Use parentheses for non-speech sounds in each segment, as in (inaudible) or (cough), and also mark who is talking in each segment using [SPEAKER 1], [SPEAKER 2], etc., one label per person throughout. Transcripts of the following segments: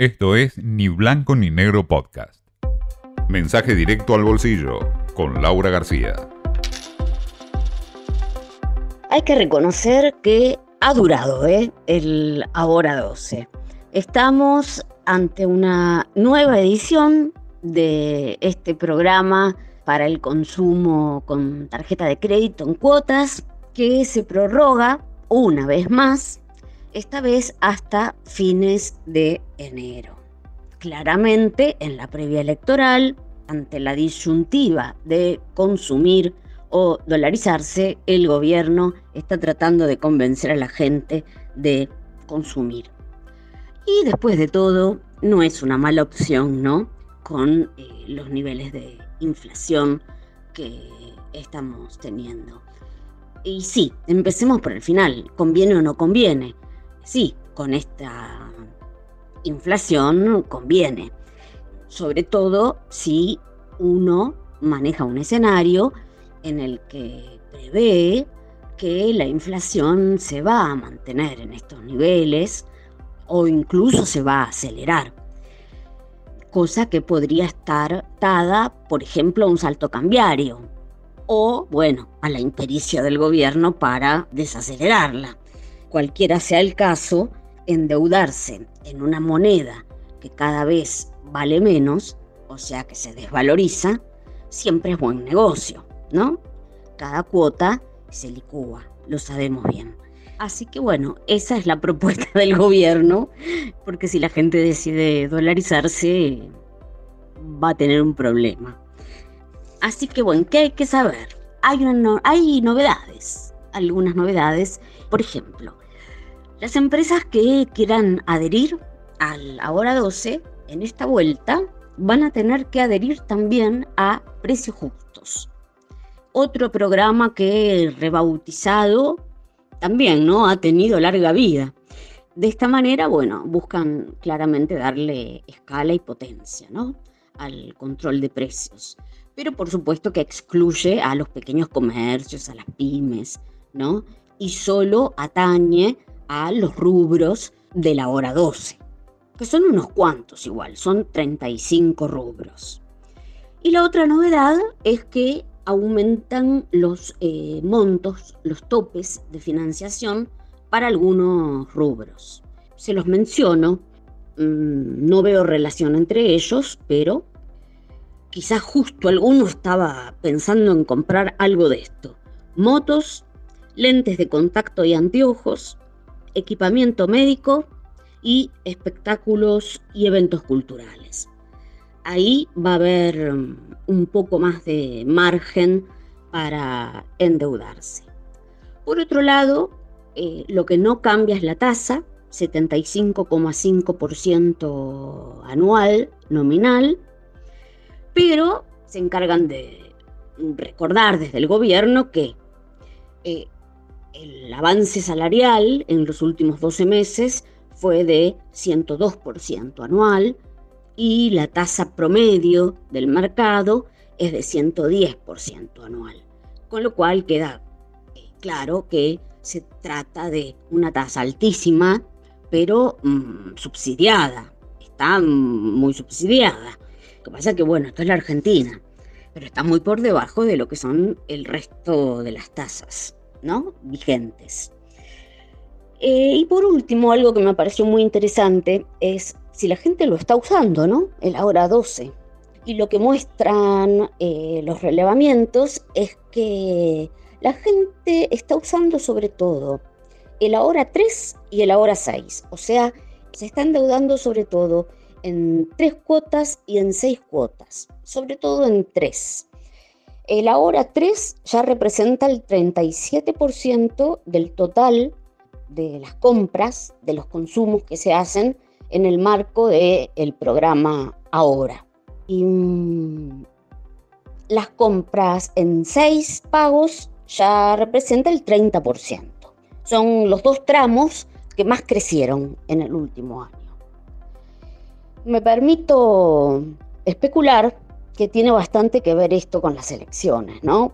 [SPEAKER 1] Esto es Ni Blanco ni Negro Podcast. Mensaje directo al bolsillo con Laura García.
[SPEAKER 2] Hay que reconocer que ha durado ¿eh? el Ahora 12. Estamos ante una nueva edición de este programa para el consumo con tarjeta de crédito en cuotas que se prorroga una vez más esta vez hasta fines de enero. Claramente, en la previa electoral, ante la disyuntiva de consumir o dolarizarse, el gobierno está tratando de convencer a la gente de consumir. Y después de todo, no es una mala opción, ¿no? Con eh, los niveles de inflación que estamos teniendo. Y sí, empecemos por el final, ¿conviene o no conviene? Sí, con esta inflación conviene, sobre todo si uno maneja un escenario en el que prevé que la inflación se va a mantener en estos niveles o incluso se va a acelerar, cosa que podría estar dada, por ejemplo, a un salto cambiario o, bueno, a la impericia del gobierno para desacelerarla cualquiera sea el caso, endeudarse en una moneda que cada vez vale menos, o sea que se desvaloriza, siempre es buen negocio, ¿no? Cada cuota se licúa, lo sabemos bien. Así que bueno, esa es la propuesta (laughs) del gobierno, porque si la gente decide dolarizarse, va a tener un problema. Así que bueno, ¿qué hay que saber? Hay, hay novedades, algunas novedades. Por ejemplo, las empresas que quieran adherir al Ahora 12 en esta vuelta van a tener que adherir también a Precios Justos. Otro programa que rebautizado también no ha tenido larga vida. De esta manera, bueno, buscan claramente darle escala y potencia ¿no? al control de precios. Pero por supuesto que excluye a los pequeños comercios, a las pymes, ¿no? Y solo atañe a los rubros de la hora 12, que son unos cuantos igual, son 35 rubros. Y la otra novedad es que aumentan los eh, montos, los topes de financiación para algunos rubros. Se los menciono, mm, no veo relación entre ellos, pero quizás justo alguno estaba pensando en comprar algo de esto. Motos, lentes de contacto y anteojos, equipamiento médico y espectáculos y eventos culturales. Ahí va a haber um, un poco más de margen para endeudarse. Por otro lado, eh, lo que no cambia es la tasa, 75,5% anual nominal, pero se encargan de recordar desde el gobierno que eh, el avance salarial en los últimos 12 meses fue de 102% anual y la tasa promedio del mercado es de 110% anual, con lo cual queda eh, claro que se trata de una tasa altísima, pero mm, subsidiada, está muy subsidiada. Lo que pasa es que, bueno, esto es la Argentina, pero está muy por debajo de lo que son el resto de las tasas. ¿No? vigentes. Eh, y por último, algo que me pareció muy interesante es si la gente lo está usando, ¿no? El ahora 12. Y lo que muestran eh, los relevamientos es que la gente está usando sobre todo el ahora 3 y el ahora 6. O sea, se está endeudando sobre todo en tres cuotas y en seis cuotas. Sobre todo en tres. El ahora 3 ya representa el 37% del total de las compras, de los consumos que se hacen en el marco del programa Ahora. Y mm, las compras en 6 pagos ya representa el 30%. Son los dos tramos que más crecieron en el último año. Me permito especular que tiene bastante que ver esto con las elecciones, ¿no?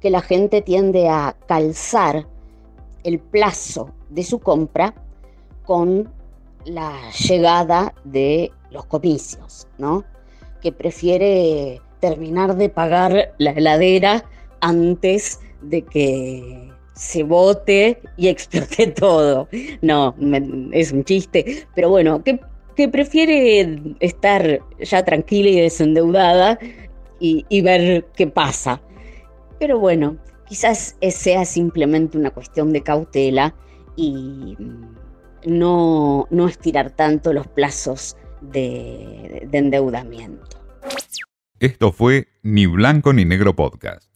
[SPEAKER 2] Que la gente tiende a calzar el plazo de su compra con la llegada de los comicios, ¿no? Que prefiere terminar de pagar la heladera antes de que se vote y (laughs) explote todo. No, es un chiste, pero bueno, que, que prefiere estar ya tranquila y desendeudada y, ver qué pasa. Pero bueno, quizás sea simplemente una cuestión de cautela y no, no estirar tanto los plazos de endeudamiento.
[SPEAKER 1] Esto fue Ni Blanco ni Negro Podcast.